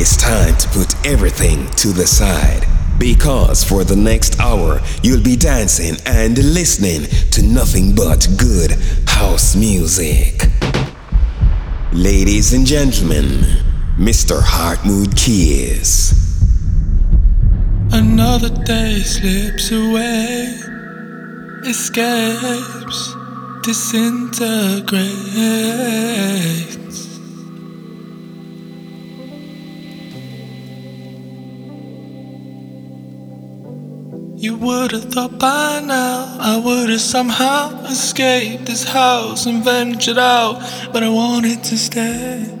is time to put everything to the side. Because for the next hour, you'll be dancing and listening to nothing but good house music. Ladies and gentlemen, Mr. Heartmood Keys. Another day slips away, escapes, disintegrates. You would have thought by now I would have somehow escaped this house and ventured out, but I wanted to stay.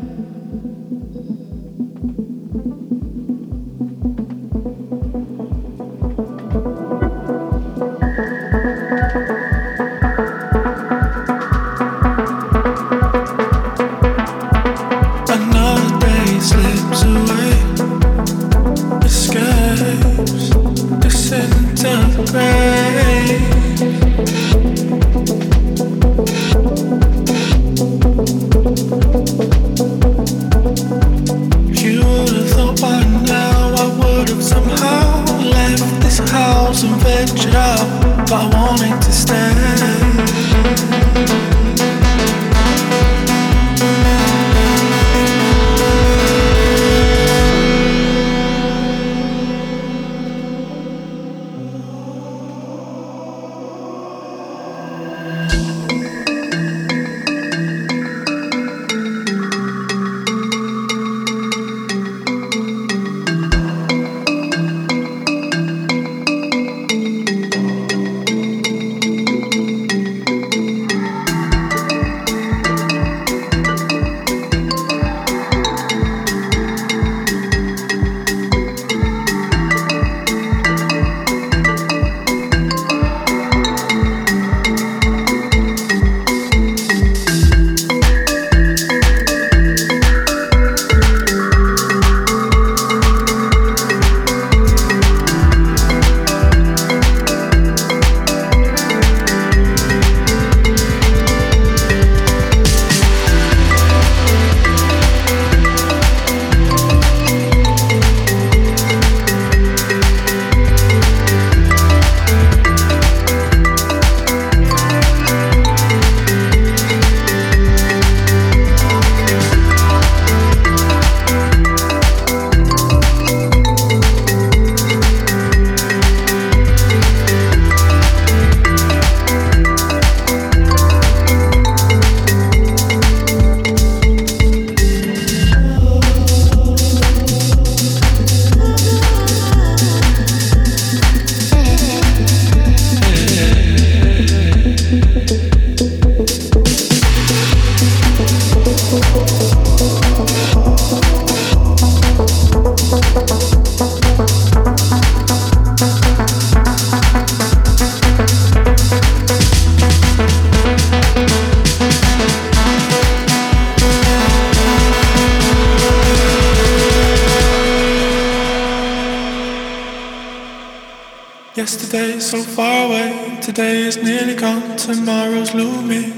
Tomorrow's looming,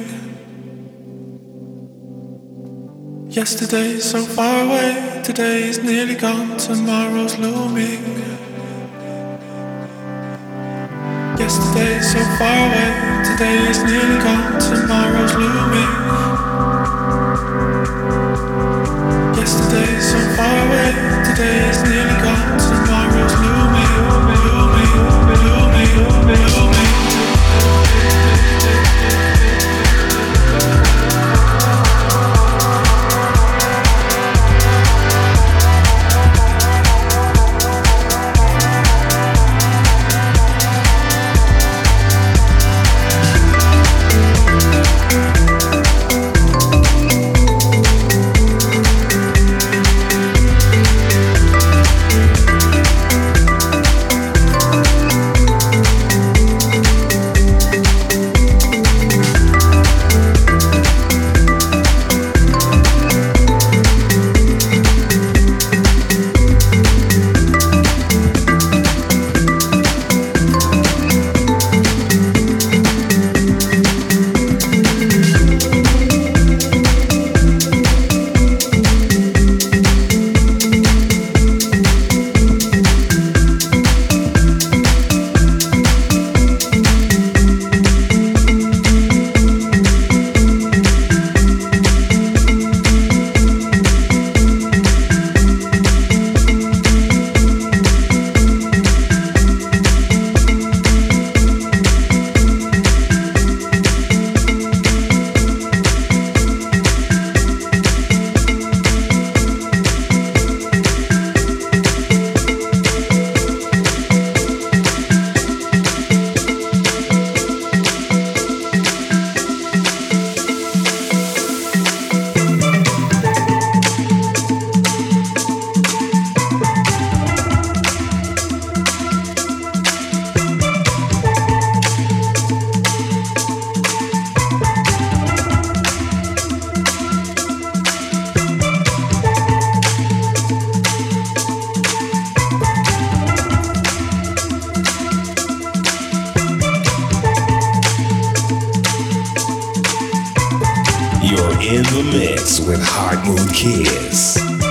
Yesterday's so far away, today is nearly gone, tomorrow's looming. Yesterday's so far away, today is nearly gone, tomorrow's looming. Yesterday so far away, today is nearly gone, You're in the mix with Hard Moon Kids.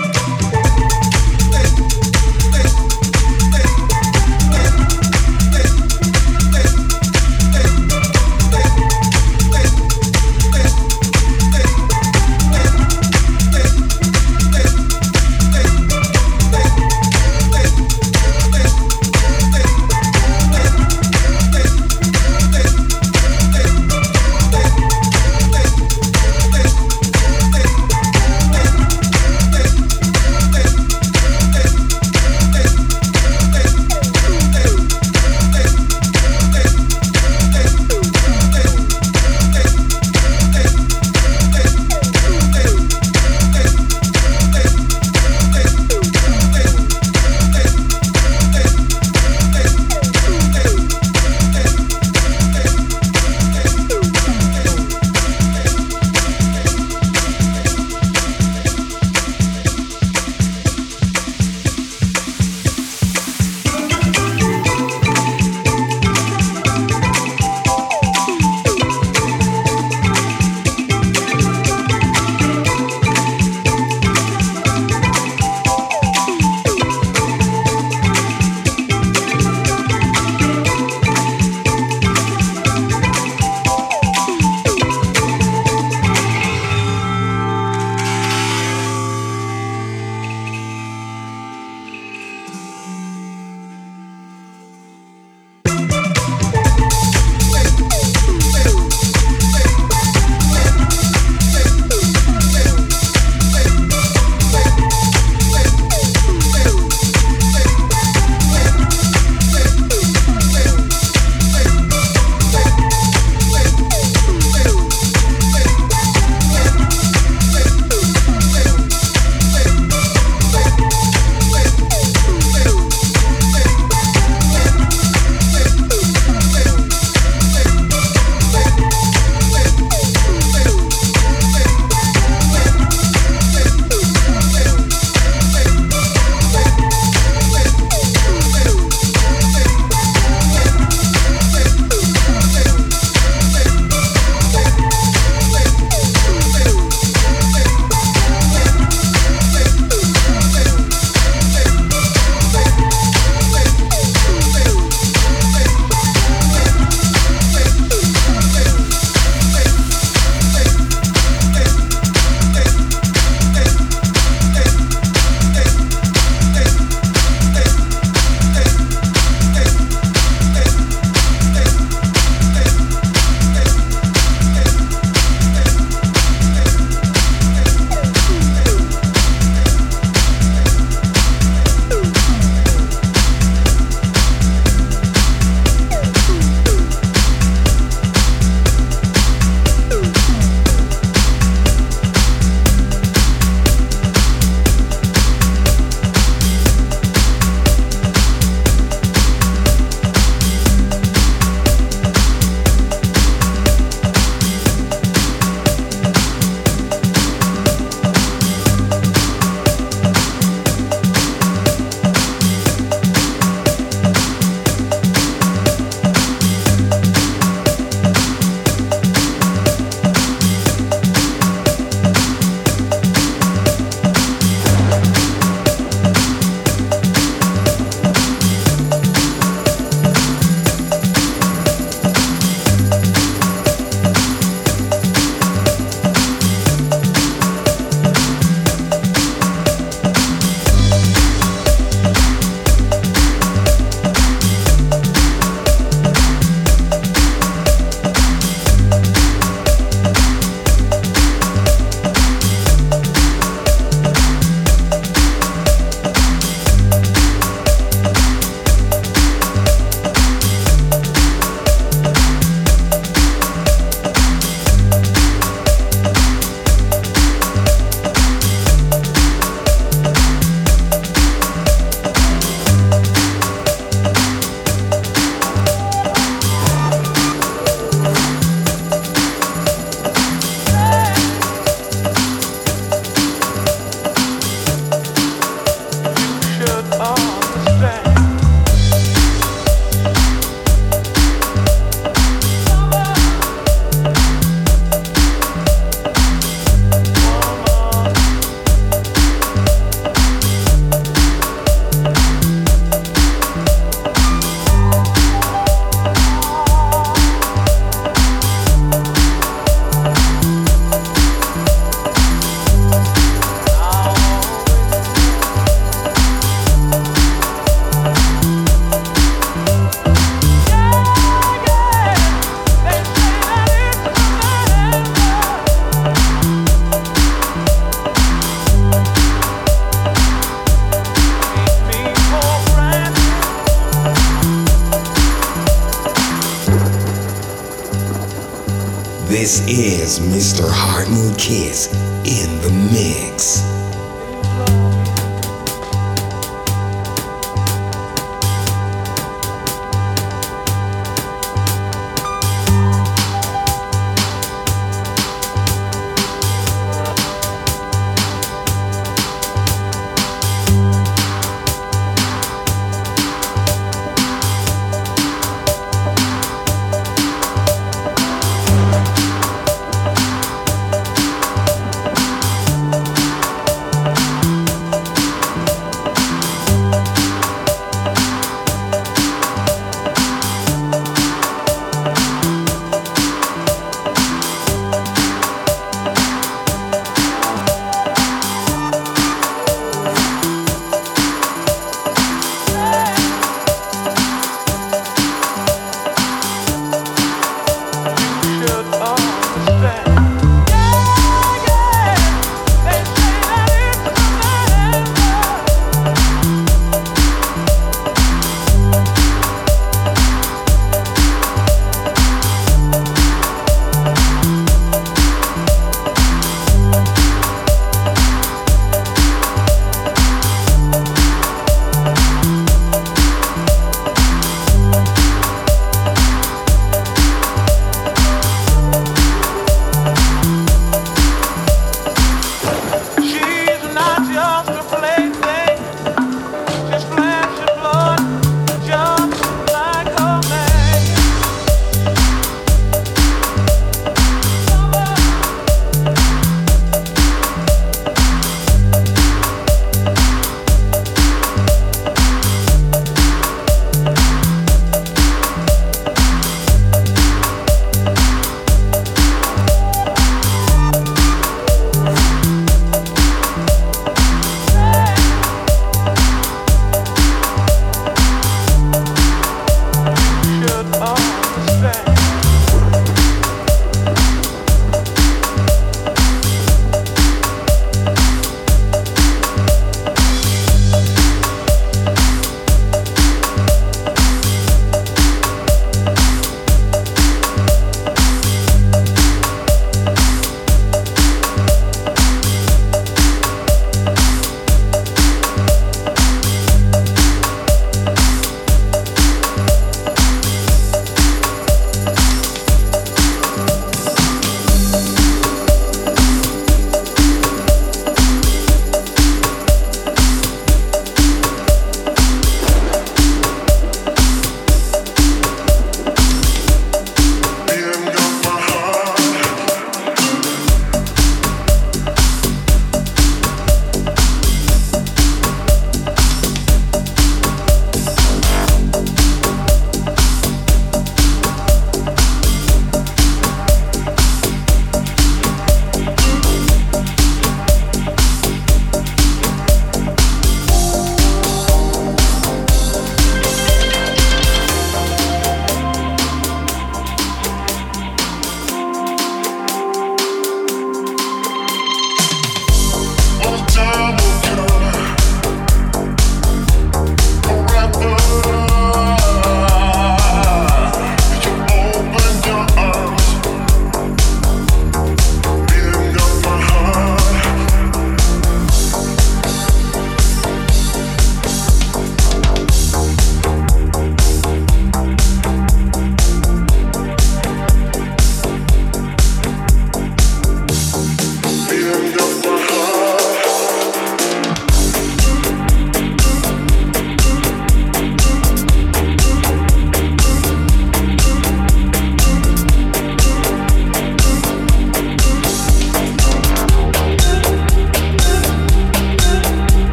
Mr. Heartmood Kiss in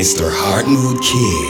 Mr. Heartmood Kiss.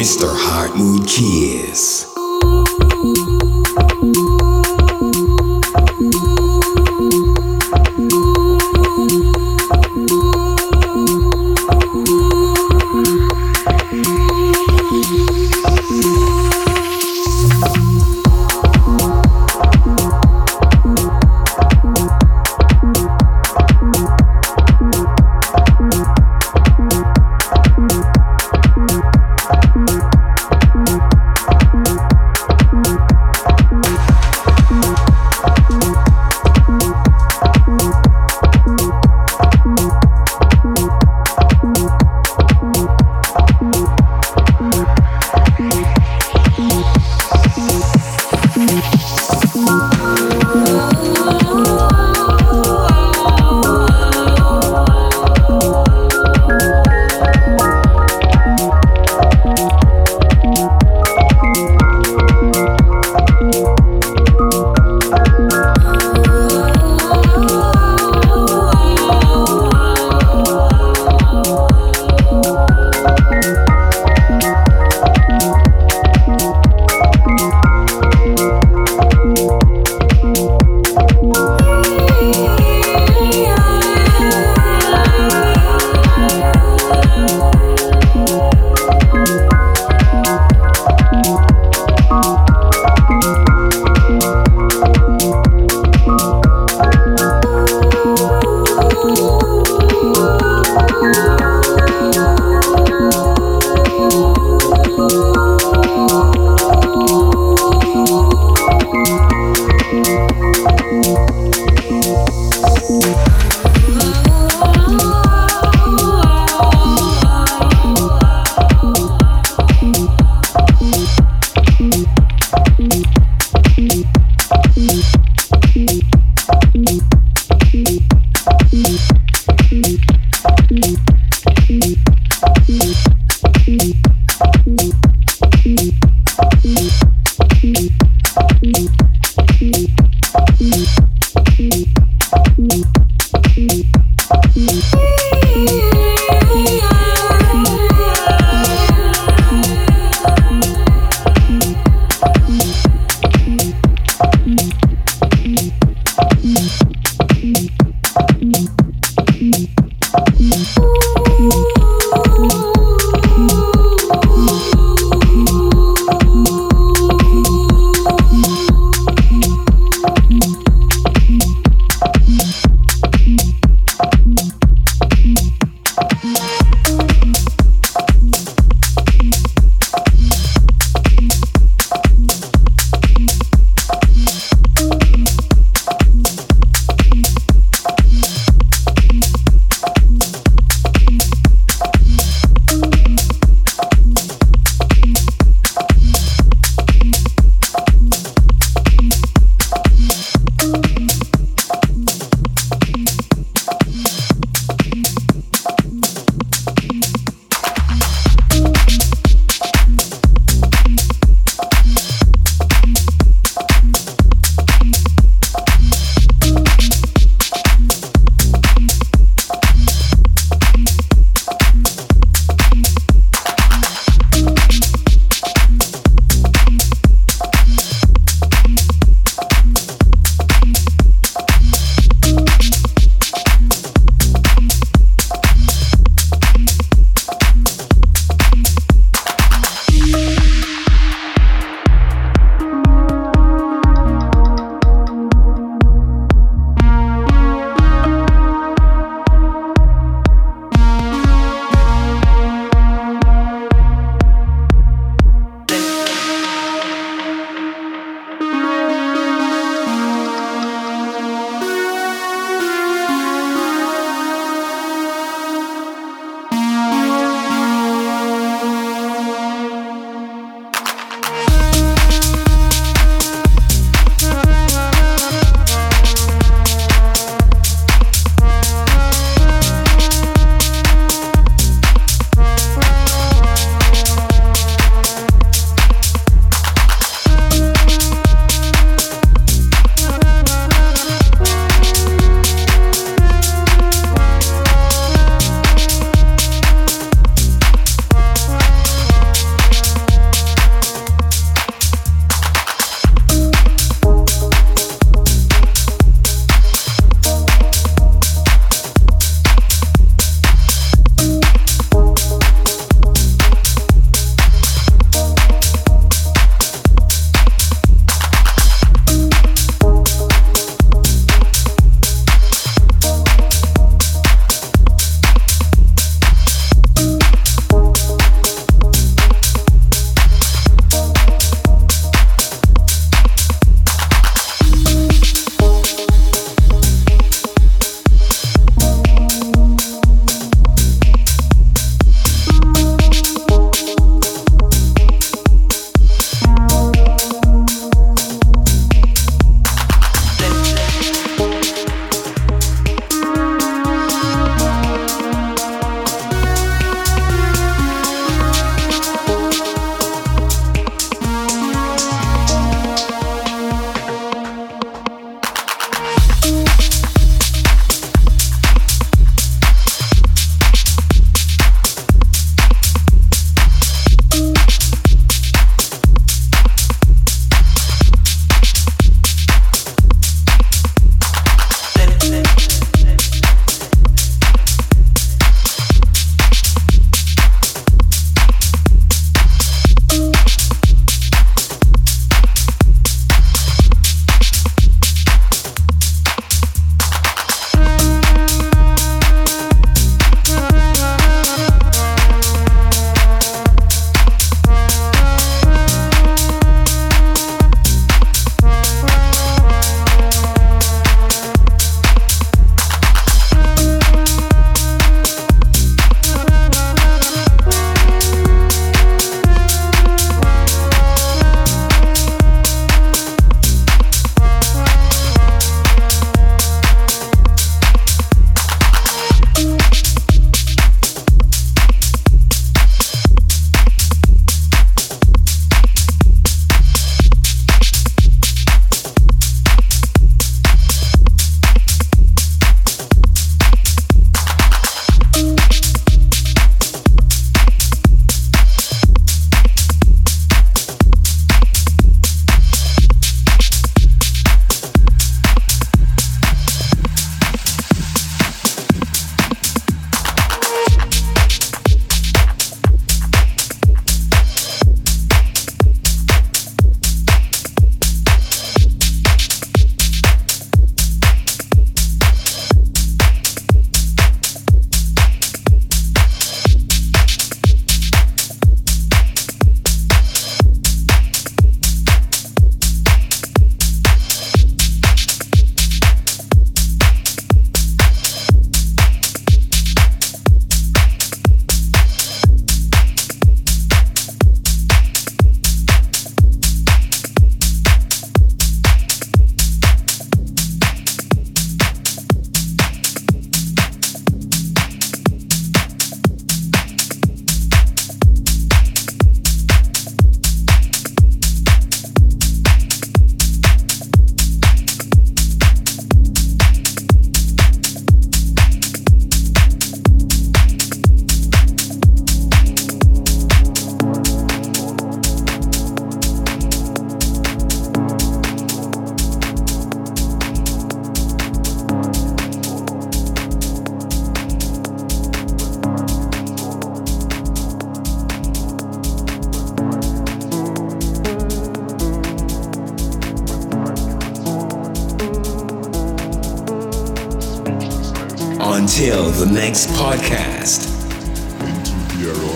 Mr. Heart Mood Kiss.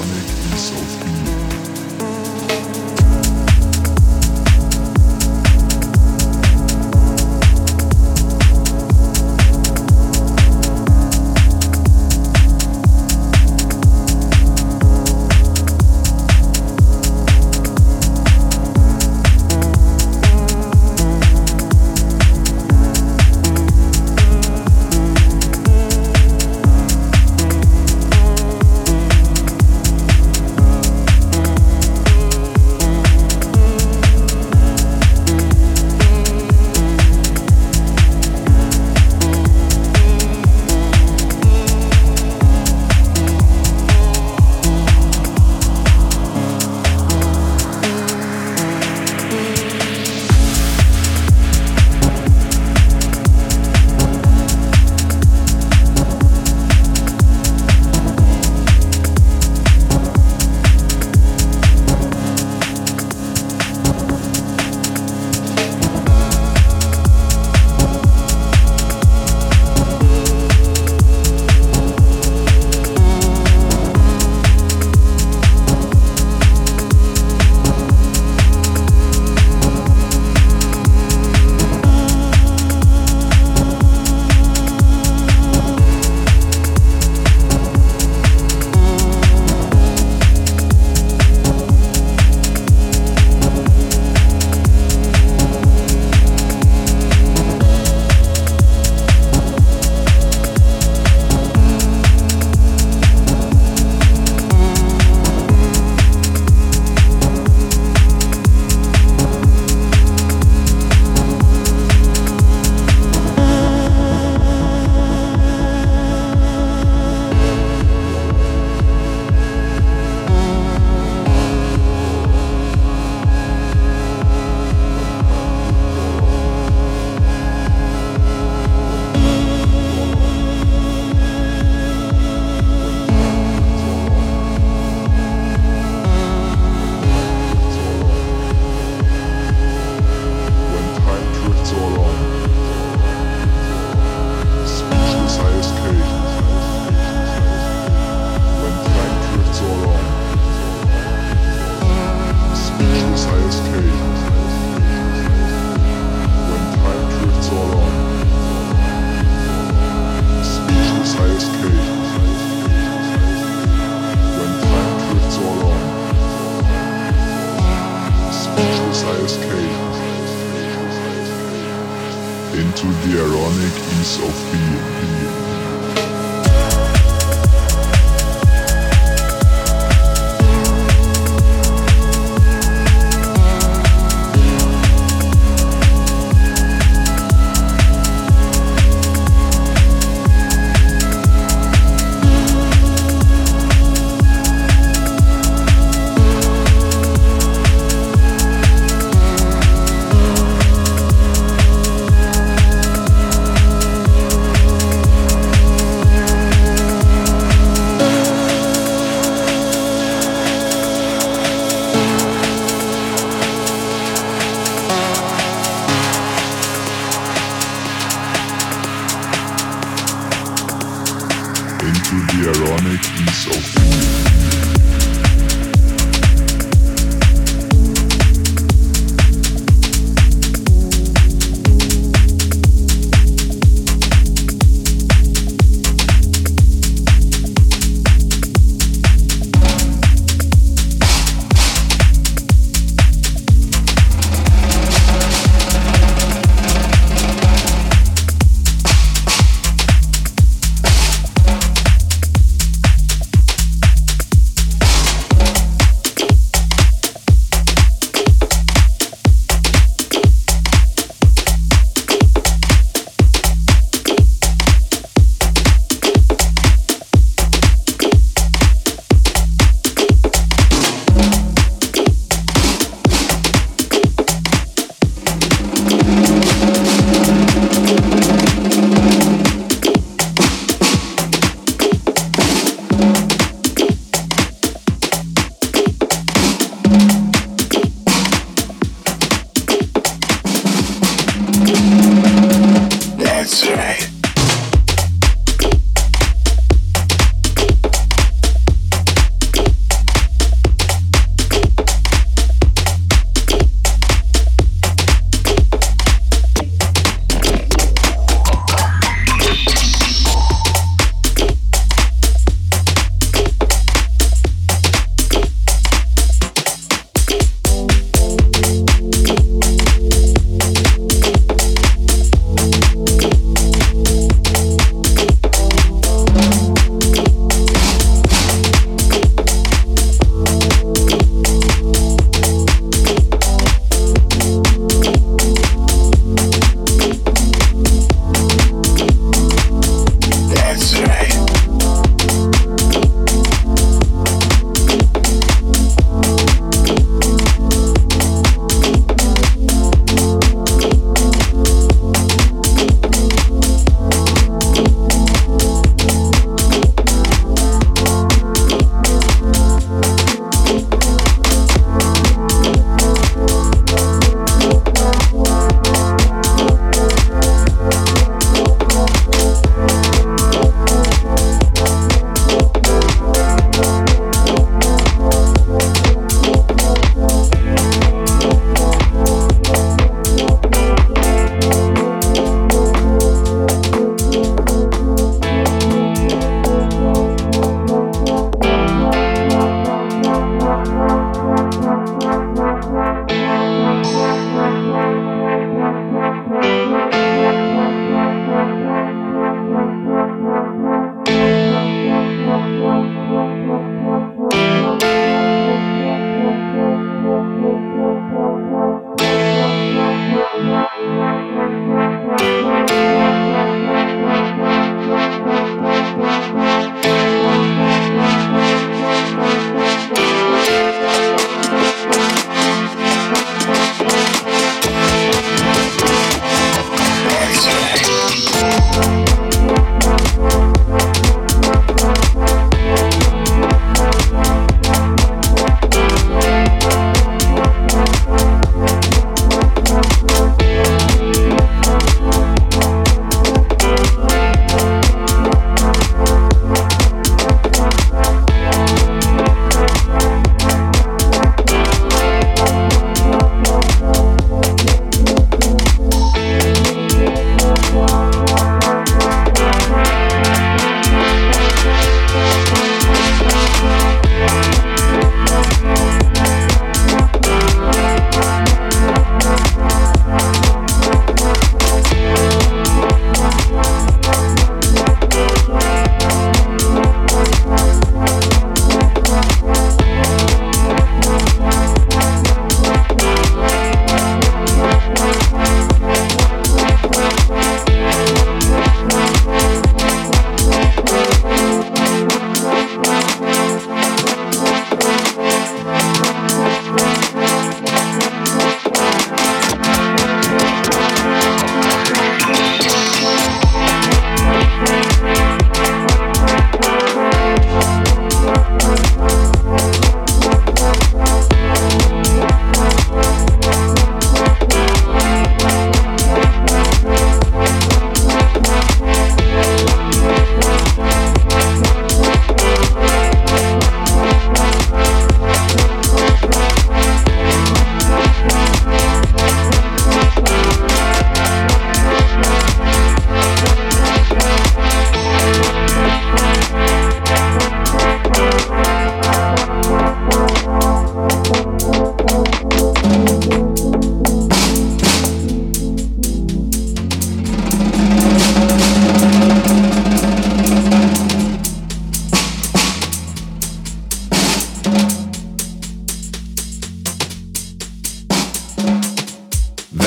Into the ironic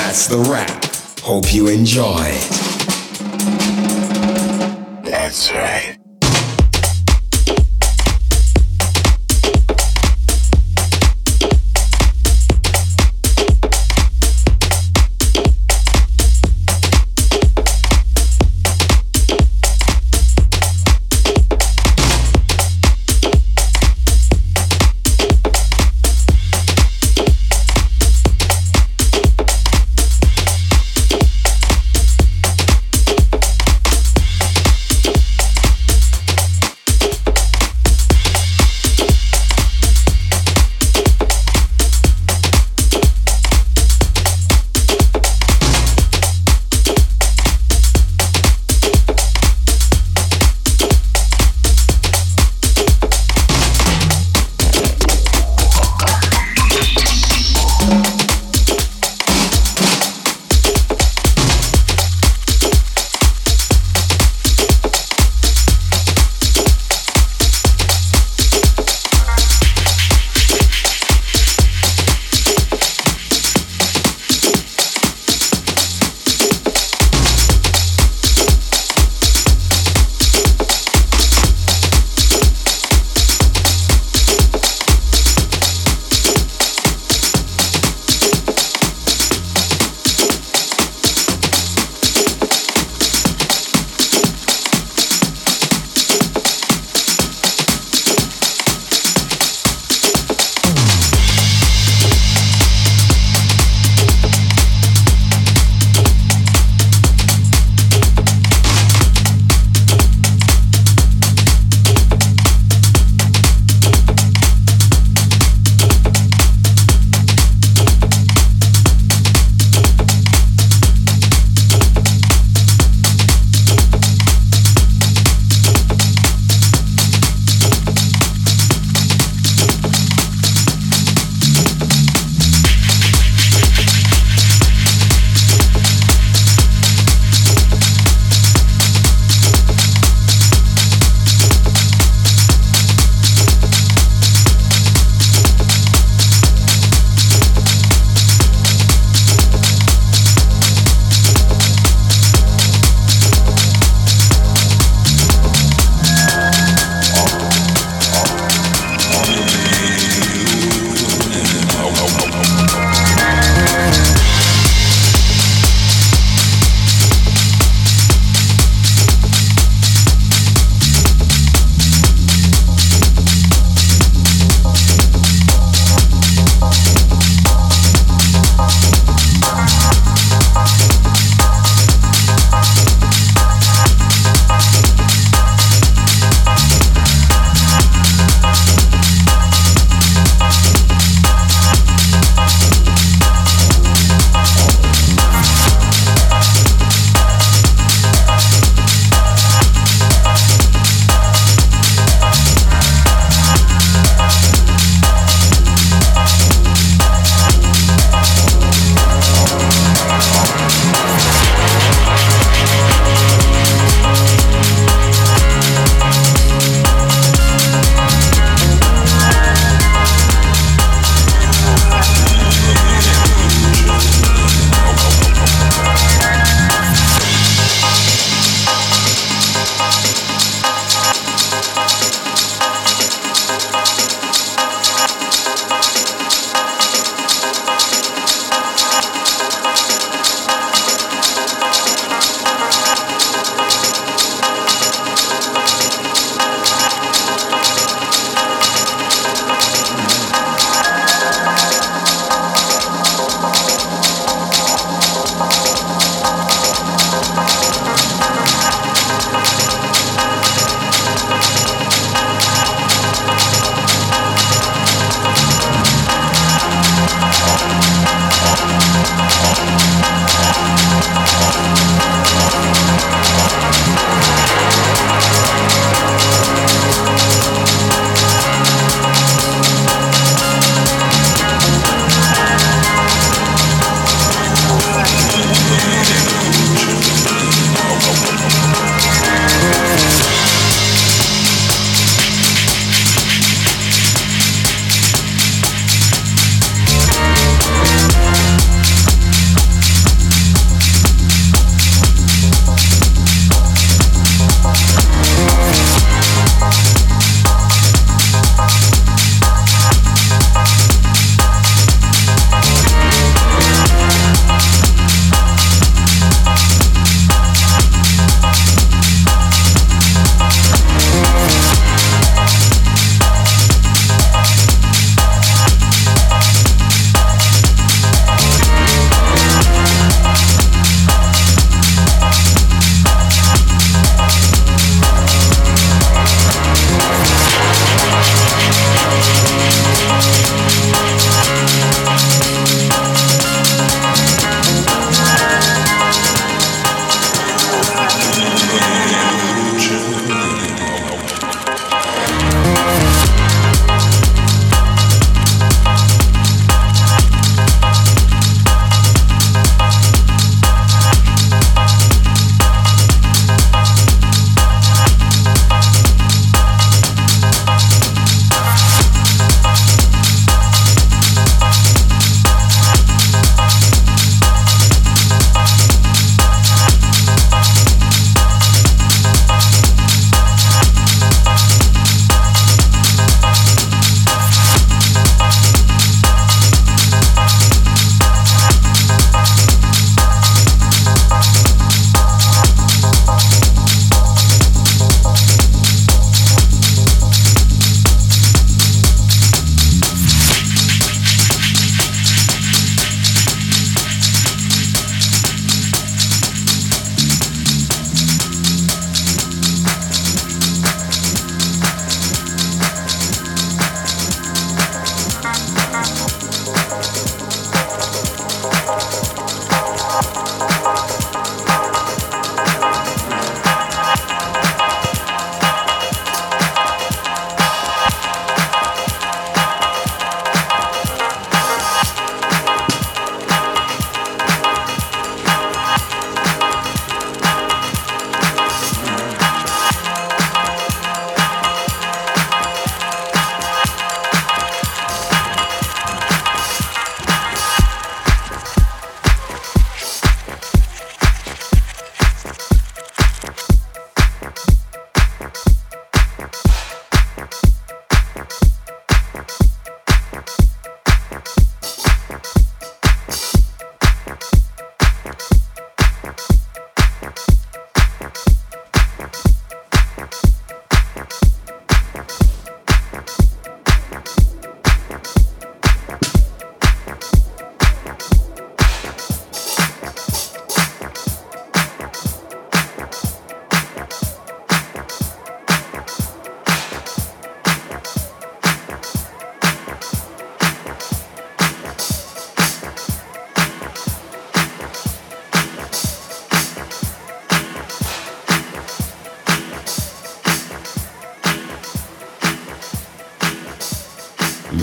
That's the wrap. Hope you enjoy. That's right.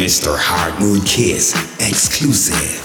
Mr. Hard Moon Kiss exclusive.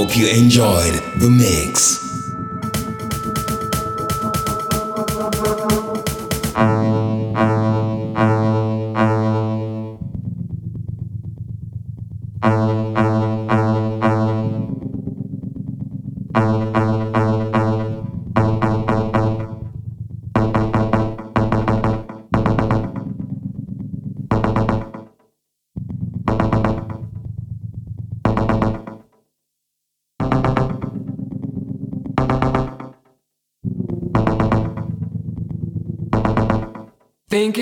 Hope you enjoyed the mix.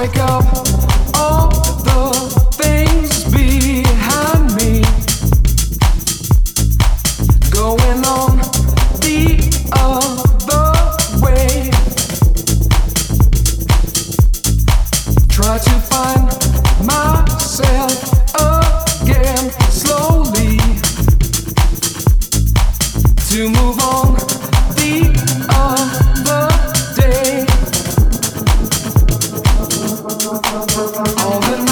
I'll break All the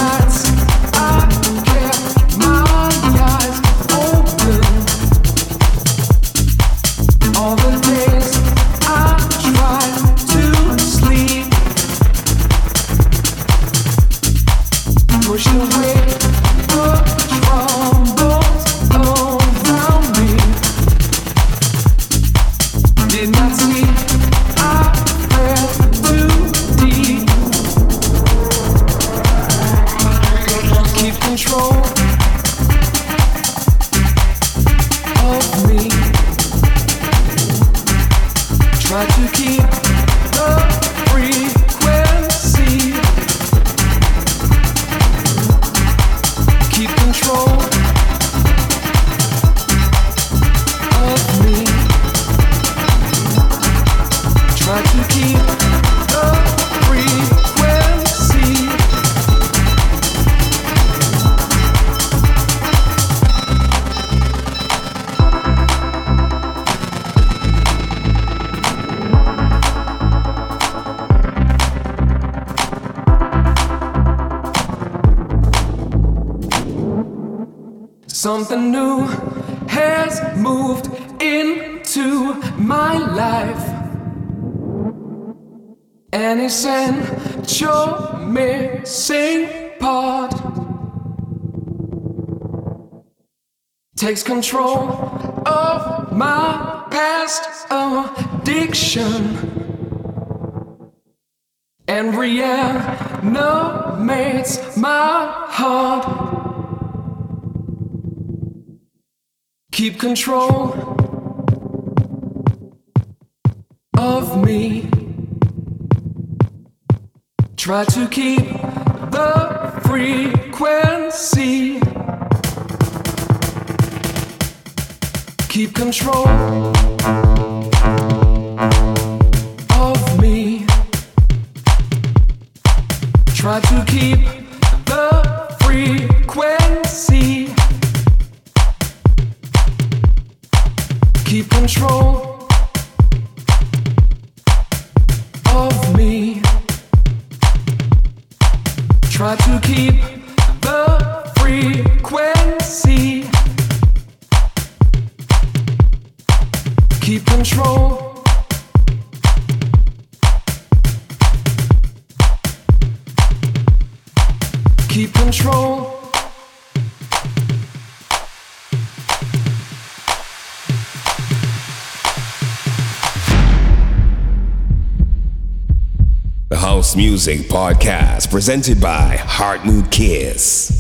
takes control of my past addiction and reanimates my heart. Keep control of me. Try to keep the frequency. Keep control Music Podcast presented by Heart Mood Kiss.